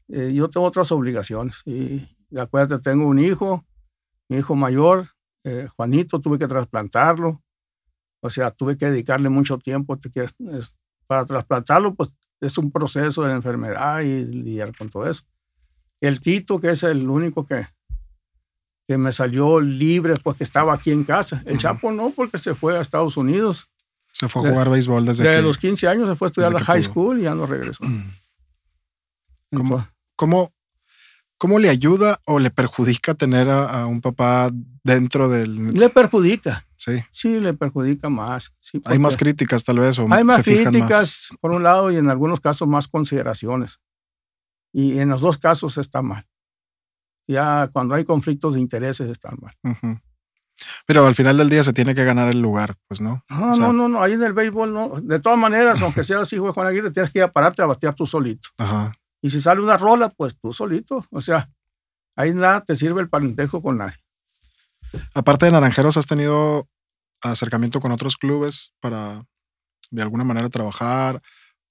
eh, yo tengo otras obligaciones. Y acuérdate, tengo un hijo, mi hijo mayor, eh, Juanito, tuve que trasplantarlo. O sea, tuve que dedicarle mucho tiempo. para trasplantarlo, pues es un proceso de enfermedad y lidiar con todo eso. El Tito, que es el único que, que me salió libre, pues que estaba aquí en casa. El Chapo no, porque se fue a Estados Unidos se fue a jugar béisbol desde de los 15 años, se fue a estudiar la high school y ya no regresó. (clears throat) ¿Cómo, cómo, cómo le ayuda o le perjudica tener a, un papá dentro del... Le perjudica. Sí. Sí, le perjudica más. hay más críticas tal vez. hay más críticas, por un lado, y en algunos casos más consideraciones. Y en los dos casos está mal. Ya cuando hay conflictos de intereses están mal. Pero al final del día se tiene que ganar el lugar, pues no. No, no, no, no, ahí en el béisbol no. De todas maneras, aunque seas hijo de Juan Aguirre, tienes que ir a pararte a batear tú solito. Ajá. Y si sale una rola, pues tú solito. O sea, ahí nada te sirve el parentejo con nadie. Aparte de Naranjeros, ¿has tenido acercamiento con otros clubes para de alguna manera trabajar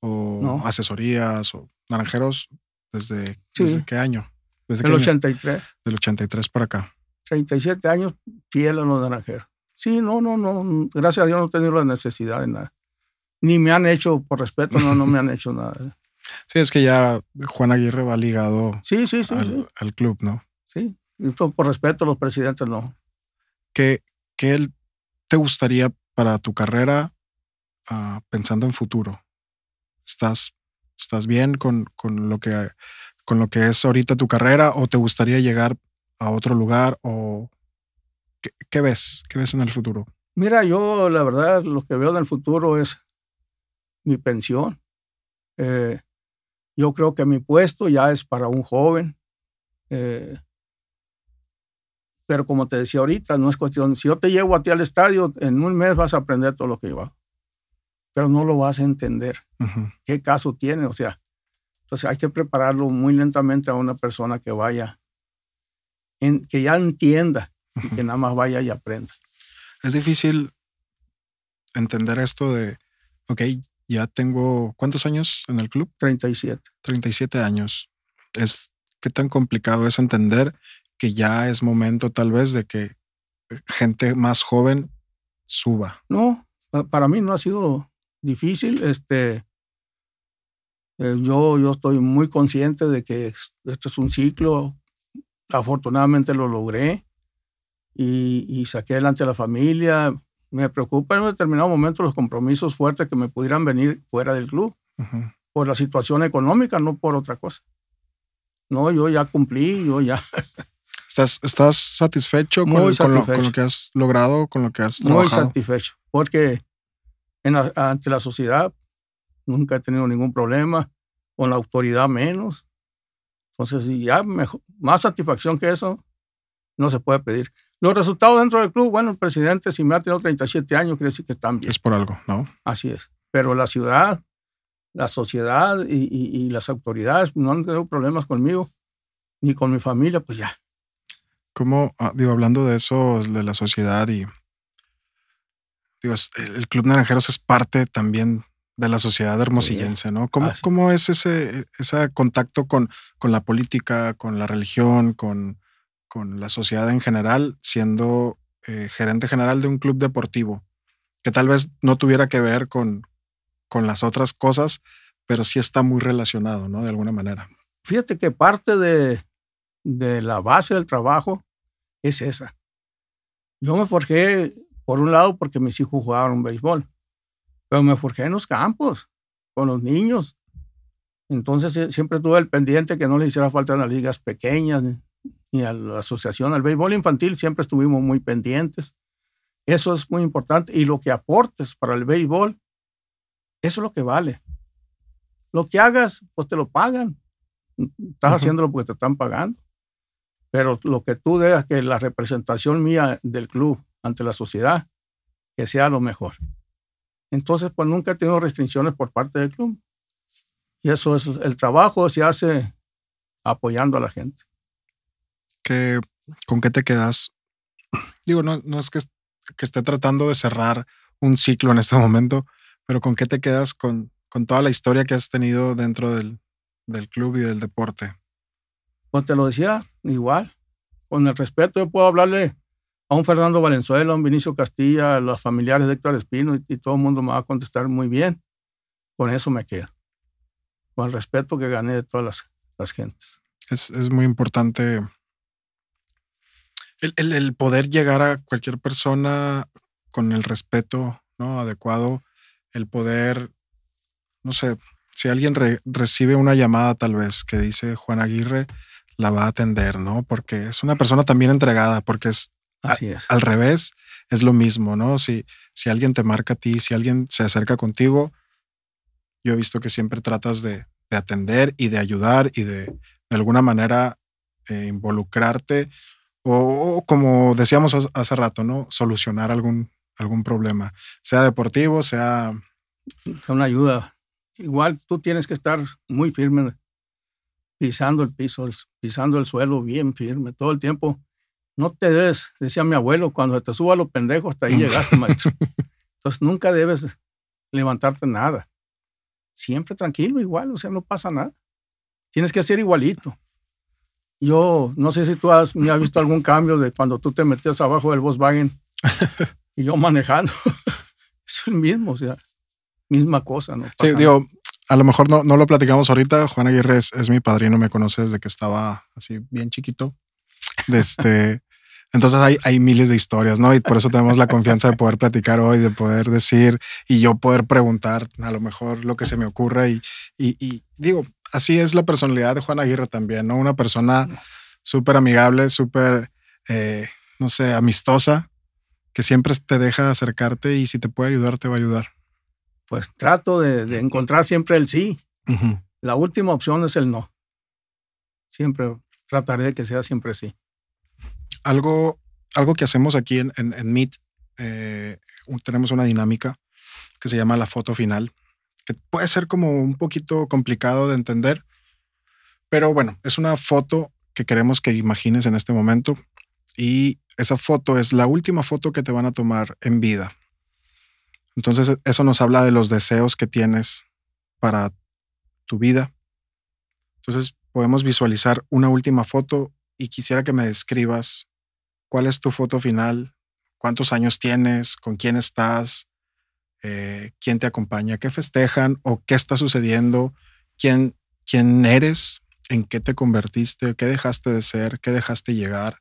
o asesorías o Naranjeros desde, qué año? ¿Desde el 83. Del 83 para acá. 37 años fiel a los naranjeros. Sí, no, no, no. Gracias a Dios no he tenido la necesidad de nada. Ni me han hecho, por respeto, no, no me han hecho nada. (laughs) Sí, es que ya Juan Aguirre va ligado sí, sí, sí, al, club, ¿no? Sí, por, respeto los presidentes no. ¿Qué, qué te gustaría para tu carrera ah, pensando en futuro? ¿Estás, estás bien con, con, lo que, con lo que es ahorita tu carrera o te gustaría llegar a otro lugar o qué, ves? ¿Qué ves en el futuro? Mira, yo la verdad lo que veo en el futuro es mi pensión. Eh, yo creo que mi puesto ya es para un joven. Eh, pero como te decía ahorita, no es cuestión, si yo te llevo a ti al estadio, en un mes vas a aprender todo lo que yo pero no lo vas a entender. ¿Qué caso tiene? O sea, entonces hay que prepararlo muy lentamente a una persona que vaya que ya entienda y que nada más vaya y aprenda. Es difícil entender esto de, ok, ya tengo, ¿cuántos años en el club? 37. 37 años. Es, ¿Qué tan complicado es entender que ya es momento tal vez de que gente más joven suba? No, para mí no ha sido difícil. Este, eh, yo, yo estoy muy consciente de que esto es un ciclo afortunadamente lo logré y, saqué adelante a la familia. Me preocupa en un determinado momento los compromisos fuertes que me pudieran venir fuera del club por la situación económica, no por otra cosa. No, yo ya cumplí, yo ya. (laughs) ¿Estás, estás satisfecho, con, lo, que has logrado, con lo que has trabajado? Muy satisfecho, porque ante la sociedad nunca he tenido ningún problema, con la autoridad menos. Entonces, ya más satisfacción que eso no se puede pedir. Los resultados dentro del club, bueno, el presidente, si me ha tenido 37 años, quiere decir que están bien. Es por algo, ¿no? Así es. Pero la ciudad, la sociedad y, las autoridades no han tenido problemas conmigo, ni con mi familia, pues ya. ¿Cómo, ah, digo, hablando de eso, de la sociedad y. Digo, el Club Naranjeros es parte también de la sociedad hermosillense, ¿no? ¿Cómo, ¿cómo es ese, ese contacto con, con la política, con la religión, con, con la sociedad en general, siendo eh, gerente general de un club deportivo, que tal vez no tuviera que ver con, con las otras cosas, pero sí está muy relacionado, ¿no? De alguna manera. Fíjate que parte de, de la base del trabajo es esa. Yo me forjé, por un lado, porque mis hijos jugaban béisbol pero me forjé en los campos, con los niños. Entonces siempre tuve el pendiente que no le hiciera falta a las ligas pequeñas ni, a la asociación. Al béisbol infantil siempre estuvimos muy pendientes. Eso es muy importante. Y lo que aportes para el béisbol, eso es lo que vale. Lo que hagas, pues te lo pagan. Estás haciéndolo porque te están pagando. Pero lo que tú dejas que la representación mía del club ante la sociedad, que sea lo mejor. Entonces, pues nunca he tenido restricciones por parte del club. Y eso es, el trabajo se hace apoyando a la gente. ¿Qué, ¿Con qué te quedas? (clears throat) Digo, no, no es que, que esté tratando de cerrar un ciclo en este momento, pero ¿con qué te quedas con, con toda la historia que has tenido dentro del, del club y del deporte? Pues te lo decía, igual. Con el respeto, yo puedo hablarle a un Fernando Valenzuela, a un Vinicio Castilla, a los familiares de Héctor Espino y, todo el mundo me va a contestar muy bien. Con eso me quedo. Con el respeto que gané de todas las, gentes. Es, muy importante el, poder llegar a cualquier persona con el respeto ¿no? adecuado, el poder, no sé, si alguien recibe una llamada tal vez que dice Juan Aguirre, la va a atender, ¿no? Porque es una persona también entregada, porque es Así es. Al revés, es lo mismo, ¿no? Si, si alguien te marca a ti, si alguien se acerca contigo, yo he visto que siempre tratas de, de atender y de ayudar y de, de alguna manera eh, involucrarte o, como decíamos hace rato, ¿no? Solucionar algún, algún problema, sea deportivo, sea... Una ayuda. Igual tú tienes que estar muy firme, pisando el piso, pisando el suelo bien firme todo el tiempo. No te debes, decía mi abuelo, cuando te suba los pendejos, hasta ahí llegaste, (laughs) maestro. Entonces nunca debes levantarte nada. Siempre tranquilo, igual, o sea, no pasa nada. Tienes que ser igualito. Yo no sé si tú has, me has visto algún cambio de cuando tú te metías abajo del Volkswagen y yo manejando. (laughs) es el mismo, o sea, misma cosa. ¿no? sí, digo, a lo mejor no, no lo platicamos ahorita. Juan Aguirre es, es, mi padrino, me conoce desde que estaba así bien chiquito. Este, entonces hay, hay miles de historias, ¿no? Y por eso tenemos la confianza de poder platicar hoy, de poder decir y yo poder preguntar a lo mejor lo que se me ocurra. Y, y, y digo, así es la personalidad de Juan Aguirre también, ¿no? Una persona súper amigable, súper, eh, no sé, amistosa, que siempre te deja acercarte y si te puede ayudar, te va a ayudar. Pues trato de, encontrar siempre el sí. La última opción es el no. Siempre trataré de que sea siempre sí algo, algo que hacemos aquí en, en, Meet, eh, tenemos una dinámica que se llama la foto final, que puede ser como un poquito complicado de entender, pero bueno, es una foto que queremos que imagines en este momento y esa foto es la última foto que te van a tomar en vida. Entonces eso nos habla de los deseos que tienes para tu vida. Entonces podemos visualizar una última foto y quisiera que me describas ¿Cuál es tu foto final? ¿Cuántos años tienes? ¿Con quién estás? Eh, ¿Quién te acompaña? ¿Qué festejan? ¿O qué está sucediendo? ¿Quién, ¿Quién eres? ¿En qué te convertiste? ¿Qué dejaste de ser? ¿Qué dejaste llegar?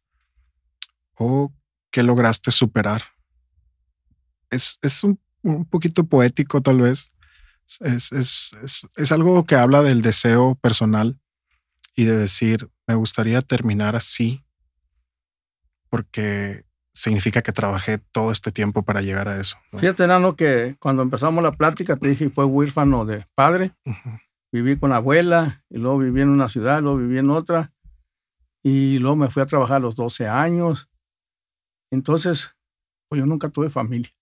¿O qué lograste superar? Es, un, poquito poético tal vez. Es, es, algo que habla del deseo personal y de decir, me gustaría terminar así porque significa que trabajé todo este tiempo para llegar a eso. Fíjate, Nano, que cuando empezamos la plática te dije fue huérfano de padre. Viví con la abuela y luego viví en una ciudad, luego viví en otra y luego me fui a trabajar a los 12 años. Entonces, pues yo nunca tuve familia.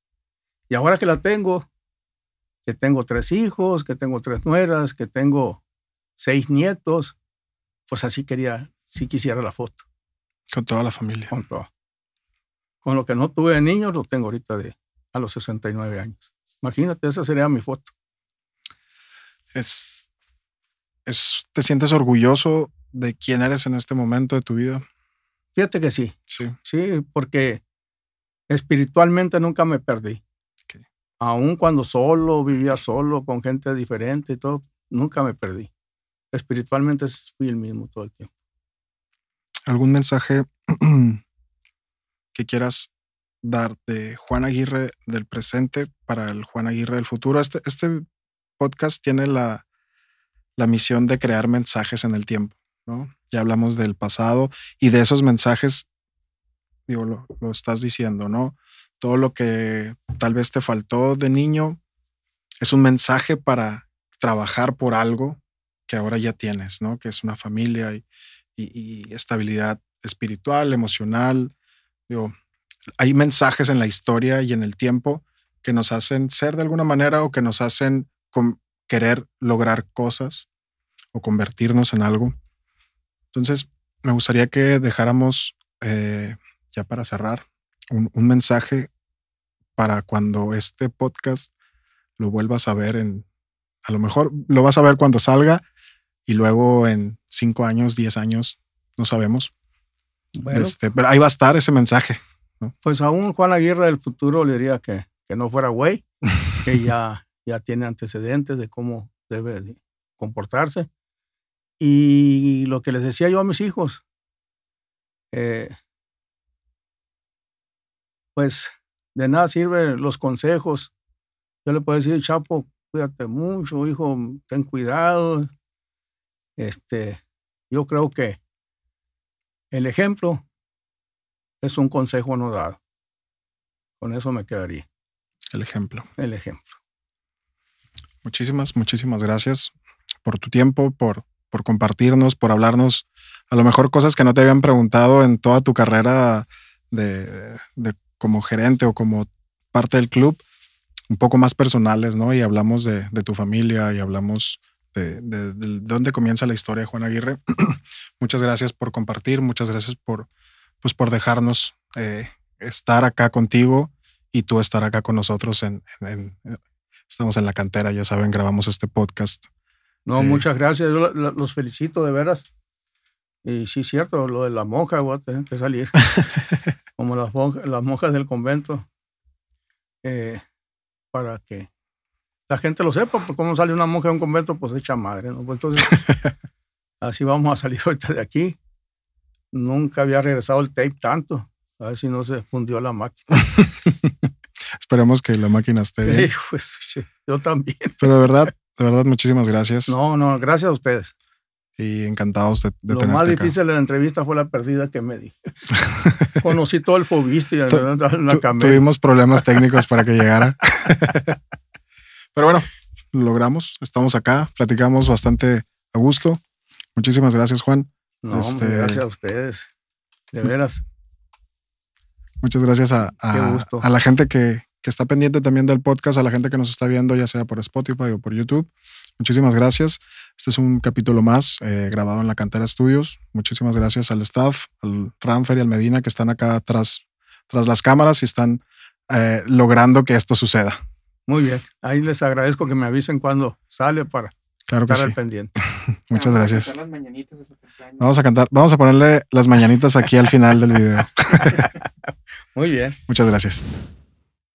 Y ahora que la tengo, que tengo tres hijos, que tengo tres nueras, que tengo seis nietos, pues así quería, si quisiera la foto. Con toda la familia. Con todo. Con lo que no tuve de niño, lo tengo ahorita de a los 69 años. Imagínate, esa sería mi foto. Es, es, ¿Te sientes orgulloso de quién eres en este momento de tu vida? Fíjate que sí. Sí. Sí, porque espiritualmente nunca me perdí. Aún cuando solo, vivía solo, con gente diferente y todo, nunca me perdí. Espiritualmente fui el mismo todo el tiempo algún mensaje (clears throat) que quieras dar de Juan Aguirre del presente para el Juan Aguirre del futuro. Este, este podcast tiene la, la misión de crear mensajes en el tiempo, ¿no? Ya hablamos del pasado y de esos mensajes, digo, lo, lo estás diciendo, ¿no? Todo lo que tal vez te faltó de niño es un mensaje para trabajar por algo que ahora ya tienes, ¿no? Que es una familia y, y, estabilidad espiritual, emocional. Hay mensajes en la historia y en el tiempo que nos hacen ser de alguna manera o que nos hacen querer lograr cosas o convertirnos en algo. Entonces, me gustaría que dejáramos, eh, ya para cerrar, un, un, mensaje para cuando este podcast lo vuelvas a ver en, a lo mejor lo vas a ver cuando salga y luego en cinco años, diez años, no sabemos. Este, pero ahí va a estar ese mensaje. Pues aún Juan Aguirre del futuro le diría que, que no fuera güey, (laughs) que ya, ya tiene antecedentes de cómo debe comportarse. Y lo que les decía yo a mis hijos, eh, pues de nada sirven los consejos. Yo le puedo decir, Chapo, cuídate mucho, hijo, ten cuidado, este, yo creo que el ejemplo es un consejo no dado. Con eso me quedaría. El ejemplo. El ejemplo. Muchísimas, muchísimas gracias por tu tiempo, por, por compartirnos, por hablarnos a lo mejor cosas que no te habían preguntado en toda tu carrera de, como gerente o como parte del club, un poco más personales, ¿no? Y hablamos de, tu familia y hablamos de, dónde comienza la historia de Juan Aguirre. (clears throat) muchas gracias por compartir, muchas gracias por, pues, por dejarnos eh, estar acá contigo y tú estar acá con nosotros. En, estamos en la cantera, ya saben, grabamos este podcast. No, eh, muchas gracias. los felicito de veras. Y sí, cierto, lo de la monja, voy a tener que salir. (laughs) Como las, monjas, las monjas del convento. Eh, para que la gente lo sepa, pues cómo sale una monja de un convento, pues echa madre, ¿no? Pues entonces, (laughs) así vamos a salir ahorita de aquí. Nunca había regresado el tape tanto. A ver si no se fundió la máquina. (laughs) Esperemos que la máquina esté bien. pues, yo también. Pero de verdad, de verdad, muchísimas gracias. No, no, gracias a ustedes y encantados de, de Lo más difícil de la entrevista fue la perdida que me di. (laughs) Conocí todo el fobista y la Tuvimos problemas técnicos para que llegara. Pero bueno, lo logramos. Estamos acá, platicamos bastante a gusto. Muchísimas gracias, Juan. No, este, gracias a ustedes. De veras. Muchas gracias a, a la gente que, que está pendiente también del podcast, a la gente que nos está viendo, ya sea por Spotify o por YouTube. Muchísimas gracias. Este es un capítulo más eh, grabado en la Cantera Studios. Muchísimas gracias al staff, al Ramfer y al Medina que están acá tras, tras las cámaras y están eh, logrando que esto suceda. Muy bien. Ahí les agradezco que me avisen cuando sale para claro que estar al pendiente. (laughs) Muchas gracias. Vamos a cantar, vamos a ponerle las mañanitas aquí al final del video. (laughs) Muy bien. Muchas gracias.